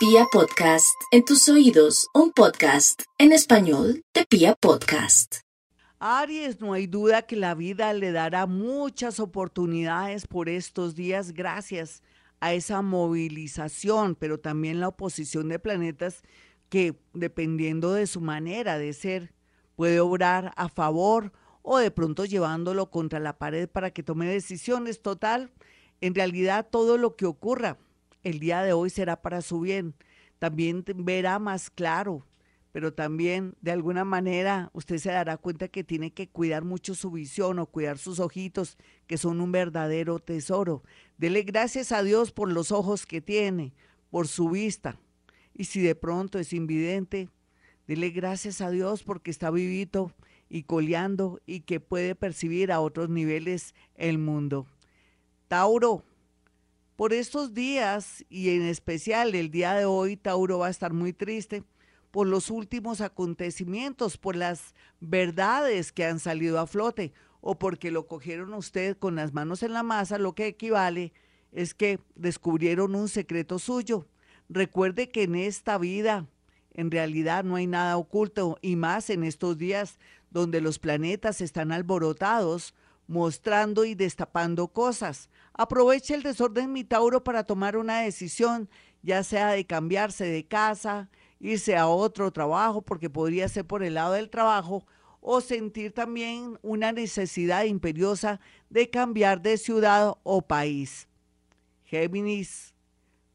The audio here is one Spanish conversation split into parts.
Pia Podcast, en tus oídos, un podcast en español de Pia Podcast. Aries, no hay duda que la vida le dará muchas oportunidades por estos días gracias a esa movilización, pero también la oposición de planetas que, dependiendo de su manera de ser, puede obrar a favor o de pronto llevándolo contra la pared para que tome decisiones. Total, en realidad todo lo que ocurra el día de hoy será para su bien. También verá más claro, pero también de alguna manera usted se dará cuenta que tiene que cuidar mucho su visión o cuidar sus ojitos, que son un verdadero tesoro. Dele gracias a Dios por los ojos que tiene, por su vista. Y si de pronto es invidente, dele gracias a Dios porque está vivito y coleando y que puede percibir a otros niveles el mundo. Tauro, por estos días y en especial el día de hoy, Tauro va a estar muy triste por los últimos acontecimientos, por las verdades que han salido a flote o porque lo cogieron usted con las manos en la masa, lo que equivale es que descubrieron un secreto suyo. Recuerde que en esta vida en realidad no hay nada oculto y más en estos días donde los planetas están alborotados mostrando y destapando cosas. Aproveche el desorden mi Tauro para tomar una decisión, ya sea de cambiarse de casa, irse a otro trabajo, porque podría ser por el lado del trabajo, o sentir también una necesidad imperiosa de cambiar de ciudad o país. Géminis.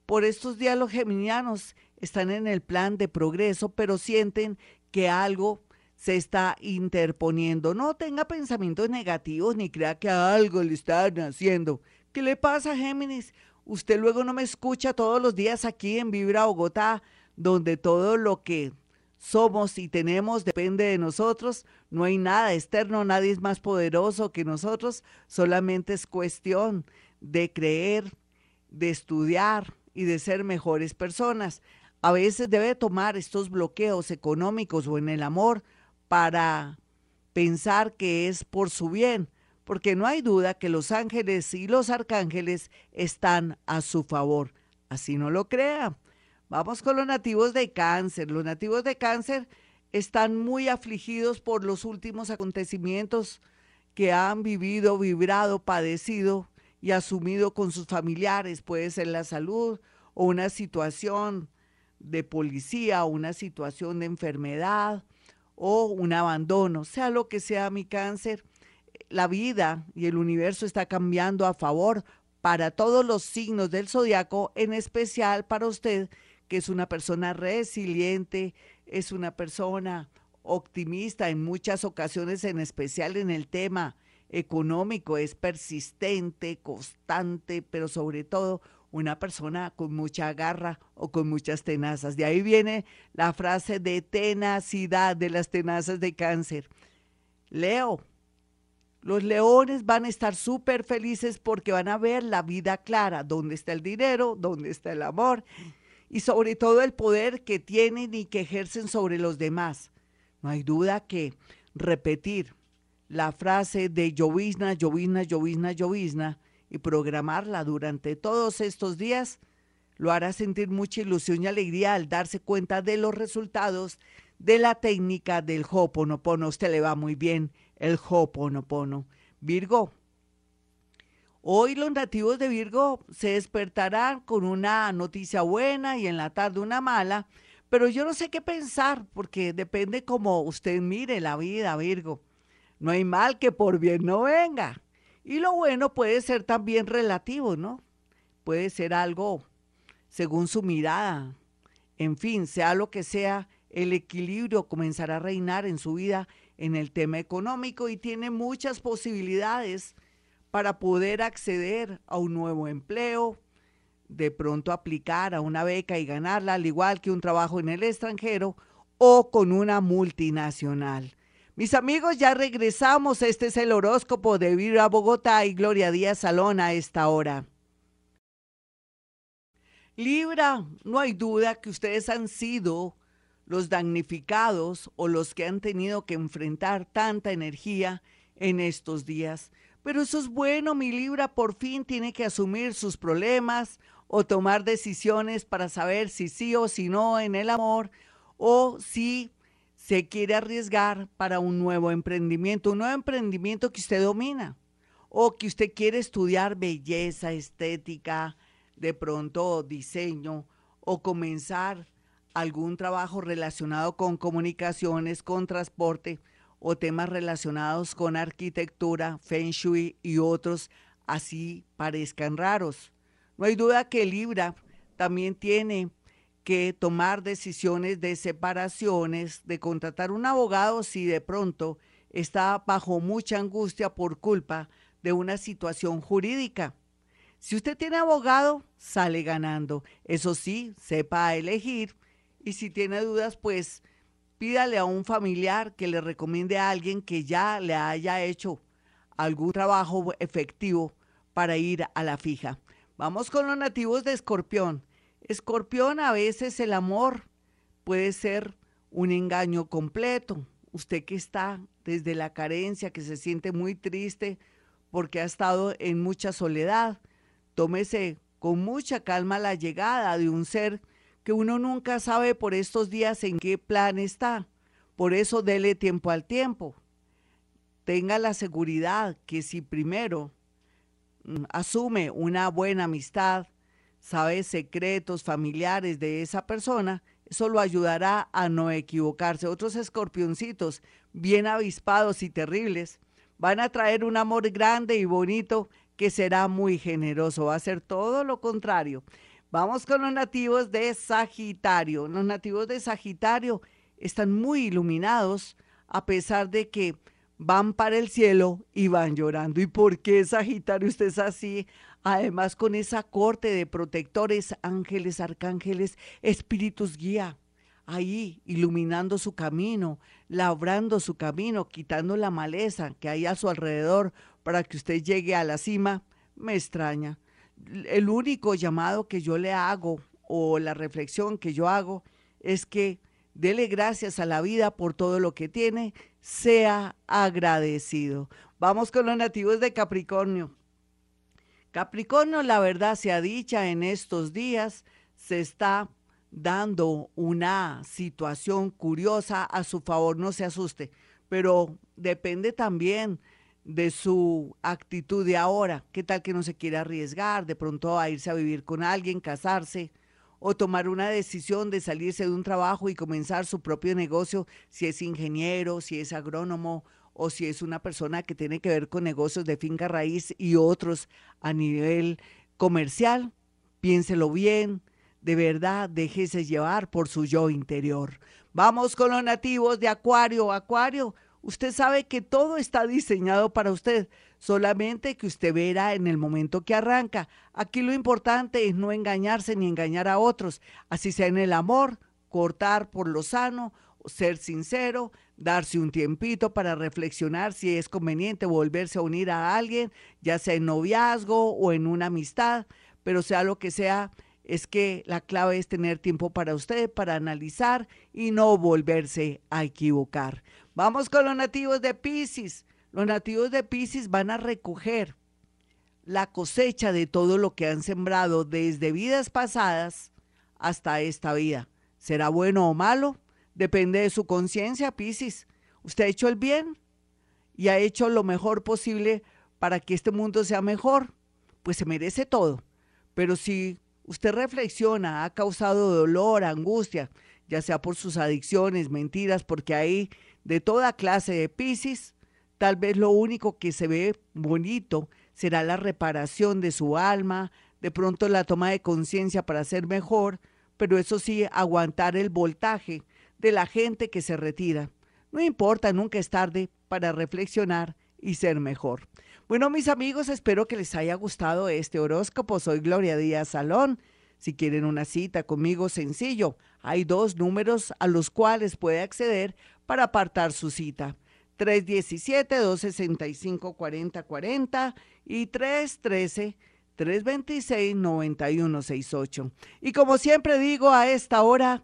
Por estos días los geminianos están en el plan de progreso, pero sienten que algo se está interponiendo. No tenga pensamientos negativos ni crea que algo le están haciendo. ¿Qué le pasa, Géminis? Usted luego no me escucha todos los días aquí en Vibra Bogotá, donde todo lo que somos y tenemos depende de nosotros. No hay nada externo, nadie es más poderoso que nosotros. Solamente es cuestión de creer, de estudiar y de ser mejores personas. A veces debe tomar estos bloqueos económicos o en el amor para pensar que es por su bien, porque no hay duda que los ángeles y los arcángeles están a su favor. Así no lo crea. Vamos con los nativos de cáncer. Los nativos de cáncer están muy afligidos por los últimos acontecimientos que han vivido, vibrado, padecido y asumido con sus familiares. Puede ser la salud o una situación de policía, una situación de enfermedad o un abandono, sea lo que sea mi cáncer, la vida y el universo está cambiando a favor para todos los signos del zodiaco, en especial para usted, que es una persona resiliente, es una persona optimista en muchas ocasiones, en especial en el tema económico, es persistente, constante, pero sobre todo una persona con mucha garra o con muchas tenazas. De ahí viene la frase de tenacidad de las tenazas de cáncer. Leo, los leones van a estar súper felices porque van a ver la vida clara, dónde está el dinero, dónde está el amor y sobre todo el poder que tienen y que ejercen sobre los demás. No hay duda que repetir la frase de llovizna, llovizna, llovizna, llovizna y programarla durante todos estos días lo hará sentir mucha ilusión y alegría al darse cuenta de los resultados de la técnica del Ho'oponopono. usted le va muy bien el Ho'oponopono. Virgo. Hoy los nativos de Virgo se despertarán con una noticia buena y en la tarde una mala, pero yo no sé qué pensar porque depende cómo usted mire la vida, Virgo. No hay mal que por bien no venga. Y lo bueno puede ser también relativo, ¿no? Puede ser algo según su mirada. En fin, sea lo que sea, el equilibrio comenzará a reinar en su vida en el tema económico y tiene muchas posibilidades para poder acceder a un nuevo empleo, de pronto aplicar a una beca y ganarla, al igual que un trabajo en el extranjero o con una multinacional. Mis amigos, ya regresamos. Este es el horóscopo de Vibra Bogotá y Gloria Díaz Salón a esta hora. Libra, no hay duda que ustedes han sido los damnificados o los que han tenido que enfrentar tanta energía en estos días. Pero eso es bueno, mi Libra por fin tiene que asumir sus problemas o tomar decisiones para saber si sí o si no en el amor o si se quiere arriesgar para un nuevo emprendimiento, un nuevo emprendimiento que usted domina o que usted quiere estudiar belleza, estética, de pronto diseño o comenzar algún trabajo relacionado con comunicaciones, con transporte o temas relacionados con arquitectura, feng shui y otros así parezcan raros. No hay duda que Libra también tiene que tomar decisiones de separaciones, de contratar un abogado si de pronto está bajo mucha angustia por culpa de una situación jurídica. Si usted tiene abogado, sale ganando. Eso sí, sepa elegir. Y si tiene dudas, pues pídale a un familiar que le recomiende a alguien que ya le haya hecho algún trabajo efectivo para ir a la fija. Vamos con los nativos de Escorpión. Escorpión, a veces el amor puede ser un engaño completo. Usted que está desde la carencia, que se siente muy triste porque ha estado en mucha soledad, tómese con mucha calma la llegada de un ser que uno nunca sabe por estos días en qué plan está. Por eso dele tiempo al tiempo. Tenga la seguridad que si primero Mm, asume una buena amistad, sabe secretos familiares de esa persona, eso lo ayudará a no equivocarse. Otros escorpioncitos, bien avispados y terribles, van a traer un amor grande y bonito que será muy generoso. Va a ser todo lo contrario. Vamos con los nativos de Sagitario. Los nativos de Sagitario están muy iluminados a pesar de que van para el cielo y van llorando. ¿Y por qué Sagitario usted es así? Además con esa corte de protectores, ángeles, arcángeles, espíritus guía, ahí iluminando su camino, labrando su camino, quitando la maleza que hay a su alrededor para que usted llegue a la cima, me extraña. El único llamado que yo le hago o la reflexión que yo hago es que dele gracias a la vida por todo lo que tiene, sea agradecido. Vamos con los nativos de Capricornio. Capricornio, la verdad se ha dicha en estos días, se está dando una situación curiosa a su favor, no se asuste, pero depende también de su actitud de ahora. ¿Qué tal que no se quiere arriesgar de pronto a irse a vivir con alguien, casarse? o tomar una decisión de salirse de un trabajo y comenzar su propio negocio, si es ingeniero, si es agrónomo o si es una persona que tiene que ver con negocios de finca raíz y otros a nivel comercial, piénselo bien, de verdad, déjese llevar por su yo interior. Vamos con los nativos de Acuario. Acuario, usted sabe que todo está diseñado para usted solamente que usted verá en el momento que arranca. Aquí lo importante es no engañarse ni engañar a otros, así sea en el amor, cortar por lo sano, ser sincero, darse un tiempito para reflexionar si es conveniente volverse a unir a alguien, ya sea en noviazgo o en una amistad, pero sea lo que sea, es que la clave es tener tiempo para usted, para analizar y no volverse a equivocar. Vamos con los nativos de Pisces. Los nativos de Pisces van a recoger la cosecha de todo lo que han sembrado desde vidas pasadas hasta esta vida. ¿Será bueno o malo? Depende de su conciencia, Pisces. Usted ha hecho el bien y ha hecho lo mejor posible para que este mundo sea mejor, pues se merece todo. Pero si usted reflexiona, ha causado dolor, angustia, ya sea por sus adicciones, mentiras, porque hay de toda clase de Pisces, Tal vez lo único que se ve bonito será la reparación de su alma, de pronto la toma de conciencia para ser mejor, pero eso sí, aguantar el voltaje de la gente que se retira. No importa, nunca es tarde para reflexionar y ser mejor. Bueno, mis amigos, espero que les haya gustado este horóscopo. Soy Gloria Díaz Salón. Si quieren una cita conmigo, sencillo. Hay dos números a los cuales puede acceder para apartar su cita. 317-265-4040 y 313-326-9168. Y como siempre digo, a esta hora